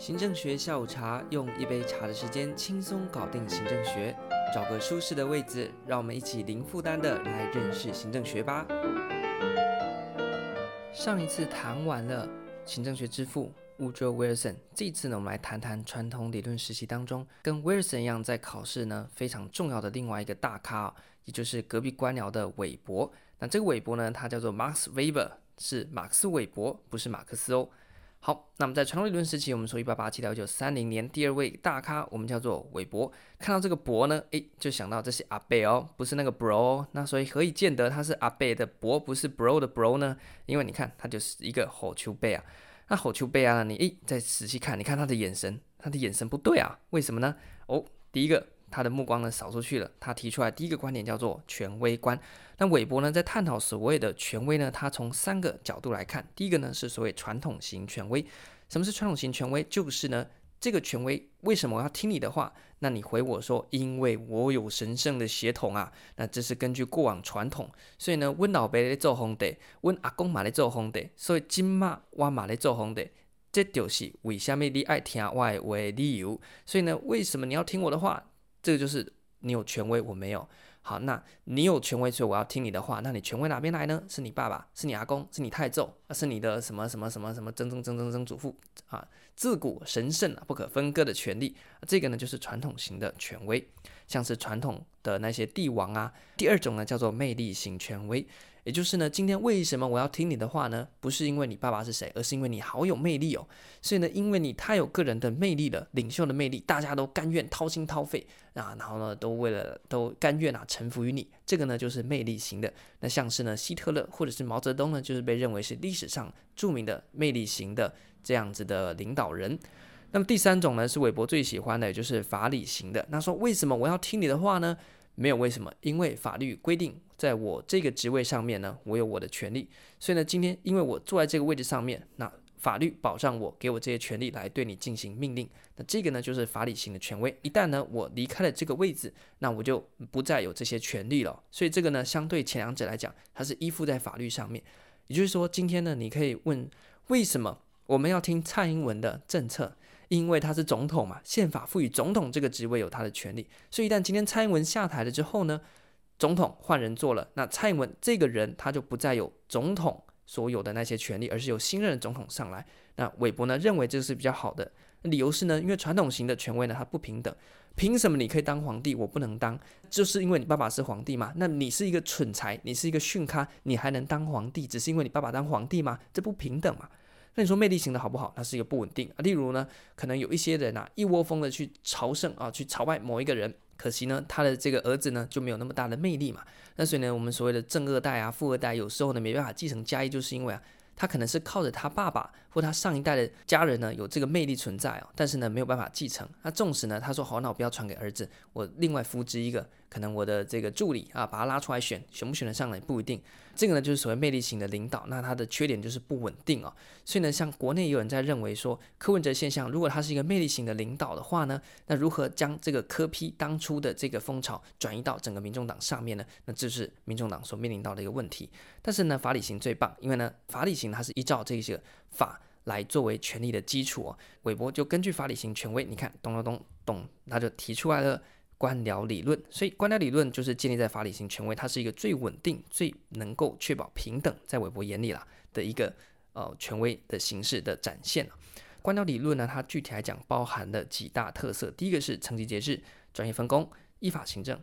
行政学下午茶，用一杯茶的时间轻松搞定行政学。找个舒适的位置，让我们一起零负担的来认识行政学吧。上一次谈完了行政学之父 Woodrow Wilson，这次呢，我们来谈谈传统理论时期当中跟 Wilson 一样在考试呢非常重要的另外一个大咖哦，也就是隔壁官僚的韦伯。那这个韦伯呢，他叫做 Max Weber，是马克思韦伯，不是马克思哦。好，那么在传统理论时期，我们说一八八七到一九三零年，第二位大咖我们叫做韦伯。看到这个伯呢，诶，就想到这是阿贝哦，不是那个 bro。那所以何以见得他是阿贝的伯，不是 bro 的 bro 呢？因为你看，他就是一个虎须伯啊。那虎须伯啊，你诶，再仔细看，你看他的眼神，他的眼神不对啊，为什么呢？哦，第一个。他的目光呢扫出去了，他提出来第一个观点叫做权威观。那韦伯呢在探讨所谓的权威呢，他从三个角度来看。第一个呢是所谓传统型权威。什么是传统型权威？就是呢这个权威为什么我要听你的话？那你回我说，因为我有神圣的血统啊。那这是根据过往传统，所以呢温老伯在做皇帝，温阿公嘛在做皇帝，所以今嘛我嘛在做皇帝。这就是为什么你爱听我的话的理由。所以呢为什么你要听我的话？这个就是你有权威，我没有。好，那你有权威，所以我要听你的话。那你权威哪边来呢？是你爸爸，是你阿公，是你太祖，是你的什么什么什么什么曾曾曾曾曾祖父啊？自古神圣啊，不可分割的权利。这个呢，就是传统型的权威，像是传统的那些帝王啊。第二种呢，叫做魅力型权威。也就是呢，今天为什么我要听你的话呢？不是因为你爸爸是谁，而是因为你好有魅力哦。所以呢，因为你太有个人的魅力了，领袖的魅力，大家都甘愿掏心掏肺啊，然后呢，都为了都甘愿啊臣服于你。这个呢，就是魅力型的。那像是呢，希特勒或者是毛泽东呢，就是被认为是历史上著名的魅力型的这样子的领导人。那么第三种呢，是韦伯最喜欢的，也就是法理型的。那说为什么我要听你的话呢？没有为什么，因为法律规定，在我这个职位上面呢，我有我的权利。所以呢，今天因为我坐在这个位置上面，那法律保障我，给我这些权利来对你进行命令。那这个呢，就是法理型的权威。一旦呢，我离开了这个位置，那我就不再有这些权利了。所以这个呢，相对前两者来讲，它是依附在法律上面。也就是说，今天呢，你可以问，为什么我们要听蔡英文的政策？因为他是总统嘛，宪法赋予总统这个职位有他的权利，所以一旦今天蔡英文下台了之后呢，总统换人做了，那蔡英文这个人他就不再有总统所有的那些权利，而是由新任的总统上来。那韦伯呢认为这是比较好的，理由是呢，因为传统型的权威呢它不平等，凭什么你可以当皇帝，我不能当？就是因为你爸爸是皇帝嘛？那你是一个蠢材，你是一个逊咖，你还能当皇帝？只是因为你爸爸当皇帝吗？这不平等嘛？那你说魅力型的好不好？它是一个不稳定啊。例如呢，可能有一些人啊，一窝蜂的去朝圣啊，去朝拜某一个人，可惜呢，他的这个儿子呢就没有那么大的魅力嘛。那所以呢，我们所谓的正二代啊、富二代，有时候呢没办法继承家业，就是因为啊，他可能是靠着他爸爸或他上一代的家人呢有这个魅力存在哦，但是呢没有办法继承。那纵使呢他说好，那我不要传给儿子，我另外扶植一个。可能我的这个助理啊，把他拉出来选，选不选得上来不一定。这个呢，就是所谓魅力型的领导，那他的缺点就是不稳定哦。所以呢，像国内有人在认为说，柯文哲现象，如果他是一个魅力型的领导的话呢，那如何将这个柯 P 当初的这个风潮转移到整个民众党上面呢？那这是民众党所面临到的一个问题。但是呢，法理型最棒，因为呢，法理型它是依照这些法来作为权力的基础哦。韦伯就根据法理型权威，你看咚咚咚咚，他就提出来了。官僚理论，所以官僚理论就是建立在法理性权威，它是一个最稳定、最能够确保平等，在韦伯眼里啦的一个呃权威的形式的展现。官僚理论呢，它具体来讲包含了几大特色，第一个是层级节制、专业分工、依法行政。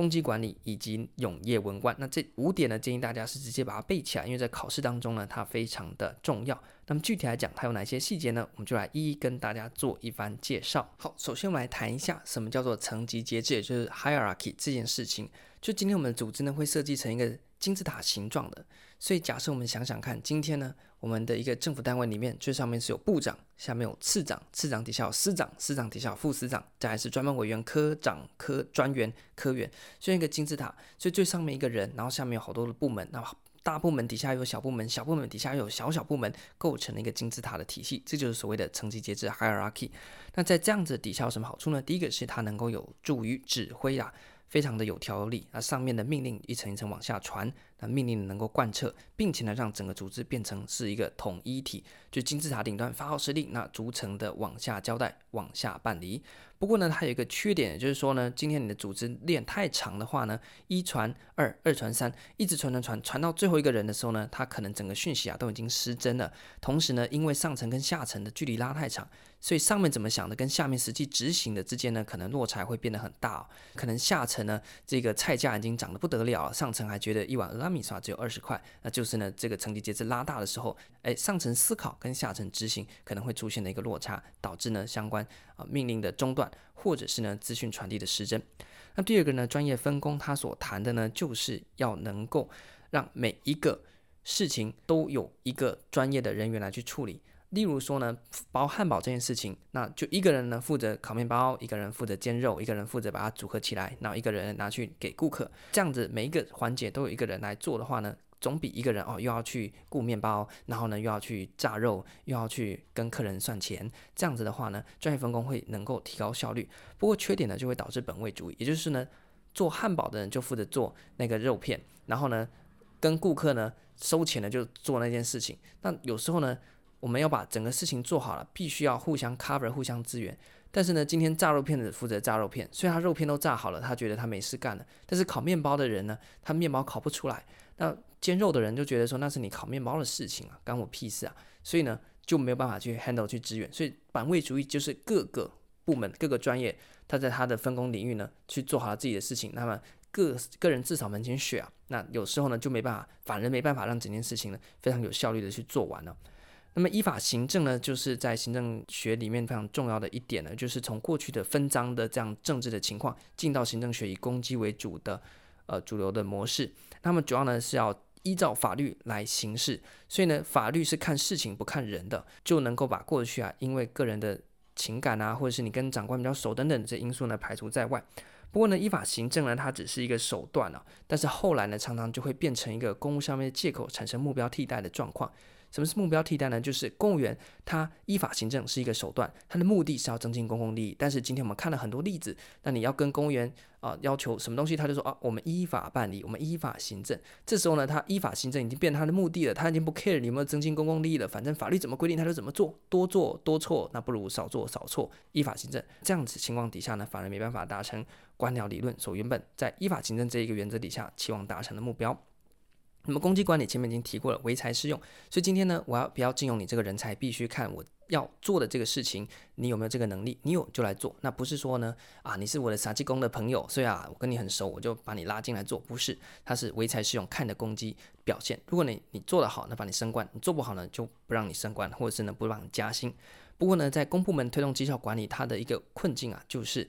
攻击管理以及永业文官，那这五点呢，建议大家是直接把它背起来，因为在考试当中呢，它非常的重要。那么具体来讲，它有哪些细节呢？我们就来一一跟大家做一番介绍。好，首先我们来谈一下什么叫做层级节制，也就是 hierarchy 这件事情。就今天我们的组织呢，会设计成一个金字塔形状的。所以假设我们想想看，今天呢，我们的一个政府单位里面，最上面是有部长，下面有次长，次长底下有司长，司长底下有副司长，再来是专门委员、科长、科专员、科员，所以一个金字塔。所以最上面一个人，然后下面有好多的部门，那大部门底下有小部门，小部门底下有小小部门，构成了一个金字塔的体系。这就是所谓的层级节制 （hierarchy）。那在这样子底下有什么好处呢？第一个是它能够有助于指挥啊。非常的有条理，那上面的命令一层一层往下传，那命令能够贯彻，并且呢让整个组织变成是一个统一体，就金字塔顶端发号施令，那逐层的往下交代，往下办理。不过呢，它有一个缺点，就是说呢，今天你的组织链太长的话呢，一传二，二传三，一直传传传，传到最后一个人的时候呢，它可能整个讯息啊都已经失真了。同时呢，因为上层跟下层的距离拉太长，所以上面怎么想的跟下面实际执行的之间呢，可能落差会变得很大哦。可能下层呢，这个菜价已经涨得不得了，上层还觉得一碗拉米刷只有二十块，那就是呢，这个层级节制拉大的时候，哎，上层思考跟下层执行可能会出现的一个落差，导致呢相关啊命令的中断。或者是呢，资讯传递的失真。那第二个呢，专业分工，他所谈的呢，就是要能够让每一个事情都有一个专业的人员来去处理。例如说呢，包汉堡这件事情，那就一个人呢负责烤面包，一个人负责煎肉，一个人负责把它组合起来，然后一个人拿去给顾客。这样子每一个环节都有一个人来做的话呢，总比一个人哦又要去顾面包，然后呢又要去炸肉，又要去跟客人算钱，这样子的话呢，专业分工会能够提高效率。不过缺点呢就会导致本位主义，也就是呢做汉堡的人就负责做那个肉片，然后呢跟顾客呢收钱的就做那件事情。那有时候呢我们要把整个事情做好了，必须要互相 cover，互相支援。但是呢，今天炸肉片的负责炸肉片，虽然他肉片都炸好了，他觉得他没事干了。但是烤面包的人呢，他面包烤不出来。那煎肉的人就觉得说，那是你烤面包的事情啊，关我屁事啊。所以呢，就没有办法去 handle 去支援。所以板位主义就是各个部门、各个专业，他在他的分工领域呢，去做好了自己的事情。那么各个人自扫门前雪啊。那有时候呢，就没办法，反而没办法让整件事情呢，非常有效率的去做完了。那么依法行政呢，就是在行政学里面非常重要的一点呢，就是从过去的分赃的这样政治的情况，进到行政学以公机为主的呃主流的模式。那么主要呢是要依照法律来行事，所以呢法律是看事情不看人的，就能够把过去啊因为个人的情感啊，或者是你跟长官比较熟等等这因素呢排除在外。不过呢依法行政呢它只是一个手段啊，但是后来呢常常就会变成一个公务上面的借口，产生目标替代的状况。什么是目标替代呢？就是公务员他依法行政是一个手段，他的目的是要增进公共利益。但是今天我们看了很多例子，那你要跟公务员啊、要求什么东西，他就说啊，我们依法办理，我们依法行政。这时候呢，他依法行政已经变成他的目的了，他已经不 care 你有没有增进公共利益了，反正法律怎么规定他就怎么做，多做多错，那不如少做少错，依法行政。这样子情况底下呢，反而没办法达成官僚理论所原本在依法行政这一个原则底下期望达成的目标。那么，公机管理前面已经提过了，唯才是用。所以今天呢，我要不要聘用你这个人才，必须看我要做的这个事情，你有没有这个能力？你有就来做。那不是说呢，啊，你是我的杀鸡工的朋友，所以啊，我跟你很熟，我就把你拉进来做。不是，他是唯才是用，看的公机表现。如果你你做得好，那把你升官；你做不好呢，就不让你升官，或者是呢，不让你加薪。不过呢，在公部门推动绩效管理，它的一个困境啊，就是。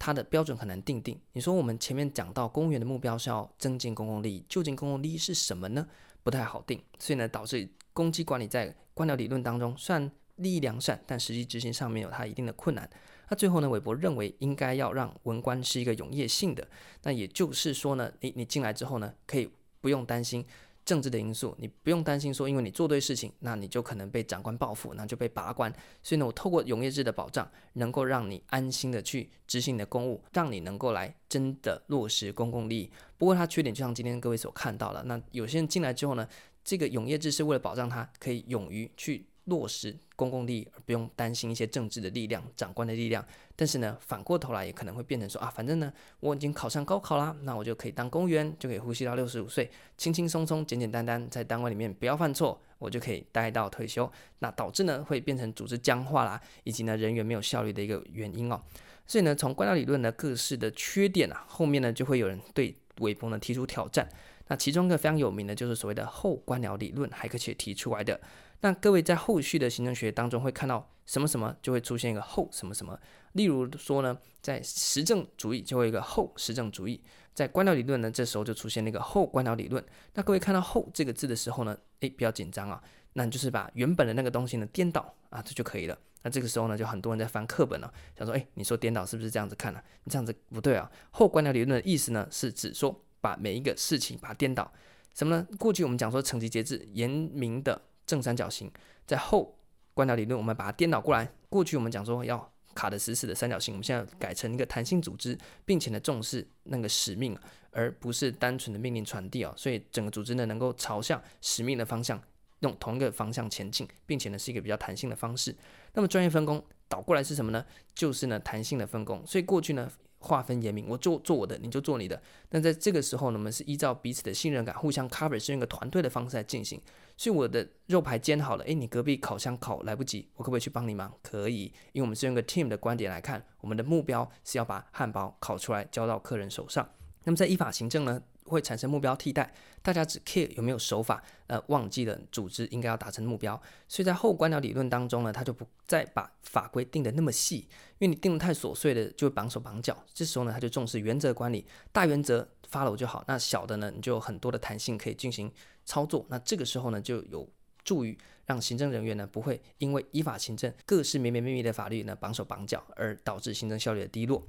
它的标准很难定定。你说我们前面讲到公务员的目标是要增进公共利益，究竟公共利益是什么呢？不太好定，所以呢，导致公机管理在官僚理论当中算利益良善，但实际执行上面有它一定的困难。那最后呢，韦伯认为应该要让文官是一个永业性的，那也就是说呢，你你进来之后呢，可以不用担心。政治的因素，你不用担心说，因为你做对事情，那你就可能被长官报复，那就被拔官。所以呢，我透过永业制的保障，能够让你安心的去执行你的公务，让你能够来真的落实公共利益。不过它缺点，就像今天各位所看到了，那有些人进来之后呢，这个永业制是为了保障他可以勇于去。落实公共利益，而不用担心一些政治的力量、长官的力量。但是呢，反过头来也可能会变成说啊，反正呢，我已经考上高考啦，那我就可以当公务员，就可以呼吸到六十五岁，轻轻松松、简简单单，在单位里面不要犯错，我就可以待到退休。那导致呢，会变成组织僵化啦，以及呢，人员没有效率的一个原因哦。所以呢，从官僚理论的各式的缺点啊，后面呢，就会有人对韦伯呢提出挑战。那其中一个非常有名的就是所谓的后官僚理论，海克切提出来的。那各位在后续的行政学当中会看到什么什么就会出现一个后什么什么，例如说呢，在实证主义就会一个后实证主义，在官僚理论呢，这时候就出现那个后官僚理论。那各位看到后这个字的时候呢，诶，比较紧张啊，那你就是把原本的那个东西呢颠倒啊，这就可以了。那这个时候呢，就很多人在翻课本了，想说，诶，你说颠倒是不是这样子看呢？你这样子不对啊。后官僚理论的意思呢，是指说把每一个事情把它颠倒，什么呢？过去我们讲说层级节制严明的。正三角形在后官僚理论，我们把它颠倒过来。过去我们讲说要卡得死死的三角形，我们现在改成一个弹性组织，并且呢重视那个使命，而不是单纯的命令传递哦。所以整个组织呢，能够朝向使命的方向，用同一个方向前进，并且呢是一个比较弹性的方式。那么专业分工倒过来是什么呢？就是呢弹性的分工。所以过去呢。划分严明，我做做我的，你就做你的。那在这个时候呢，我们是依照彼此的信任感，互相 cover，是用一个团队的方式来进行。所以我的肉排煎好了，诶，你隔壁烤箱烤来不及，我可不可以去帮你忙？可以，因为我们是用个 team 的观点来看，我们的目标是要把汉堡烤出来交到客人手上。那么在依法行政呢，会产生目标替代，大家只 care 有没有手法，呃，忘记了组织应该要达成目标。所以在后官僚理论当中呢，他就不再把法规定得那么细，因为你定得太琐碎的就会绑手绑脚。这时候呢，他就重视原则管理，大原则 follow 就好，那小的呢，你就有很多的弹性可以进行操作。那这个时候呢，就有助于让行政人员呢不会因为依法行政各式绵绵密密的法律呢绑手绑脚，而导致行政效率的低落。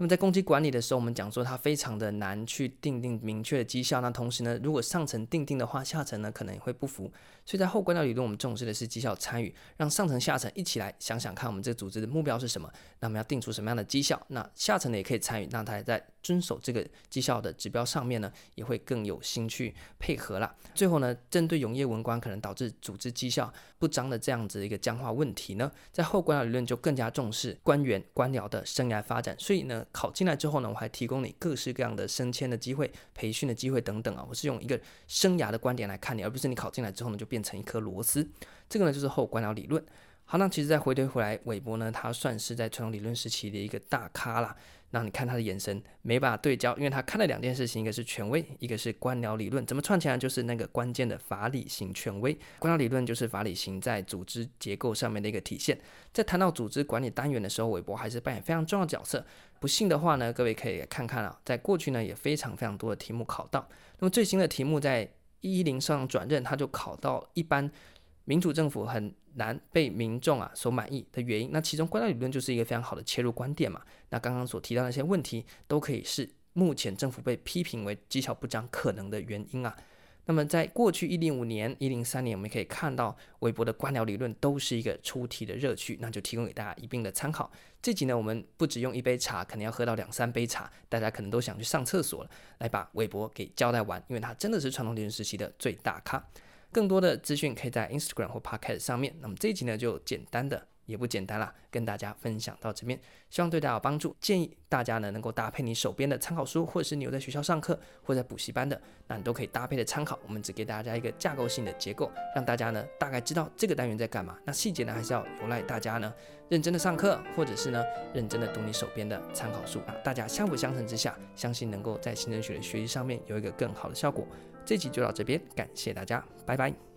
那么在攻击管理的时候，我们讲说它非常的难去定定明确的绩效。那同时呢，如果上层定定的话，下层呢可能也会不服。所以在后官僚理论，我们重视的是绩效参与，让上层下层一起来想想看，我们这个组织的目标是什么？那我们要定出什么样的绩效？那下层呢也可以参与，让他在遵守这个绩效的指标上面呢，也会更有心去配合啦。最后呢，针对永业文官可能导致组织绩效不彰的这样子一个僵化问题呢，在后官僚理论就更加重视官员官僚的生涯发展。所以呢。考进来之后呢，我还提供你各式各样的升迁的机会、培训的机会等等啊。我是用一个生涯的观点来看你，而不是你考进来之后呢就变成一颗螺丝。这个呢就是后官僚理论。好，那其实再回推回来，韦伯呢，他算是在传统理论时期的一个大咖啦。那你看他的眼神没办法对焦，因为他看了两件事情，一个是权威，一个是官僚理论，怎么串起来就是那个关键的法理型权威。官僚理论就是法理型在组织结构上面的一个体现。在谈到组织管理单元的时候，韦伯还是扮演非常重要的角色。不信的话呢，各位可以看看啊，在过去呢也非常非常多的题目考到。那么最新的题目在一一零上转任，他就考到一般民主政府很难被民众啊所满意的原因，那其中官僚理论就是一个非常好的切入观点嘛。那刚刚所提到的那些问题，都可以是目前政府被批评为绩效不彰可能的原因啊。那么在过去一零五年、一零三年，我们可以看到韦伯的官僚理论都是一个出题的热区，那就提供给大家一并的参考。这集呢，我们不只用一杯茶，可能要喝到两三杯茶，大家可能都想去上厕所了，来把韦伯给交代完，因为他真的是传统理论时期的最大咖。更多的资讯可以在 Instagram 或 Podcast 上面。那么这一集呢，就简单的也不简单啦，跟大家分享到这边，希望对大家有帮助。建议大家呢能够搭配你手边的参考书，或者是你有在学校上课或在补习班的，那你都可以搭配的参考。我们只给大家一个架构性的结构，让大家呢大概知道这个单元在干嘛。那细节呢还是要由赖大家呢认真的上课，或者是呢认真的读你手边的参考书啊。大家相辅相成之下，相信能够在行政学的学习上面有一个更好的效果。这集就到这边，感谢大家，拜拜。